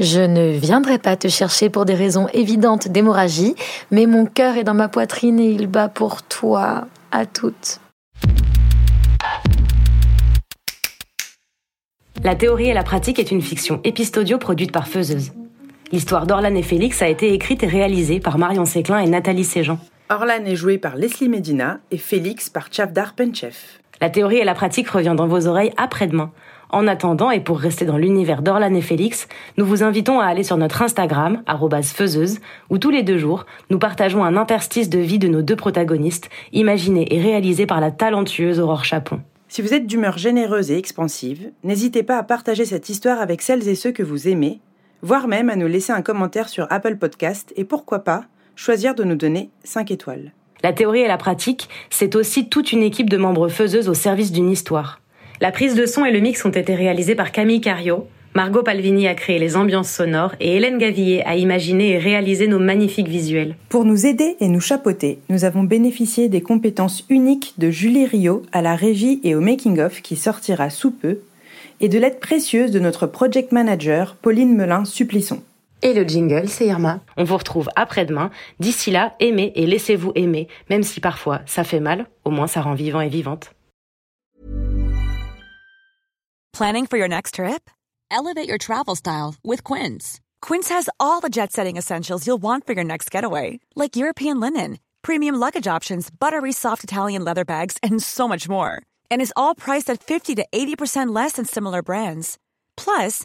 Je ne viendrai pas te chercher pour des raisons évidentes d'hémorragie, mais mon cœur est dans ma poitrine et il bat pour toi, à toutes. La théorie et la pratique est une fiction épistodio produite par Feuzeuse. L'histoire d'Orlan et Félix a été écrite et réalisée par Marion Séclin et Nathalie Séjean. Orlan est joué par Leslie Medina et Félix par Chavdar Penchev. La théorie et la pratique revient dans vos oreilles après-demain. En attendant, et pour rester dans l'univers d'Orlan et Félix, nous vous invitons à aller sur notre Instagram, faiseuse, où tous les deux jours, nous partageons un interstice de vie de nos deux protagonistes, imaginé et réalisé par la talentueuse Aurore Chapon. Si vous êtes d'humeur généreuse et expansive, n'hésitez pas à partager cette histoire avec celles et ceux que vous aimez, voire même à nous laisser un commentaire sur Apple Podcast et pourquoi pas choisir de nous donner 5 étoiles. La théorie et la pratique, c'est aussi toute une équipe de membres faiseuses au service d'une histoire. La prise de son et le mix ont été réalisés par Camille Cario. Margot Palvini a créé les ambiances sonores et Hélène Gavillier a imaginé et réalisé nos magnifiques visuels. Pour nous aider et nous chapeauter, nous avons bénéficié des compétences uniques de Julie Rio à la régie et au making-of qui sortira sous peu, et de l'aide précieuse de notre project manager Pauline Melin-Supplisson. Et le jingle, c'est Irma. On vous retrouve après-demain. D'ici là, aimez et laissez-vous aimer, même si parfois ça fait mal, au moins ça rend vivant et vivante. Planning for your next trip? Elevate your travel style with Quince. Quince has all the jet setting essentials you'll want for your next getaway, like European linen, premium luggage options, buttery soft Italian leather bags, and so much more. And is all priced at 50 to 80% less than similar brands. Plus,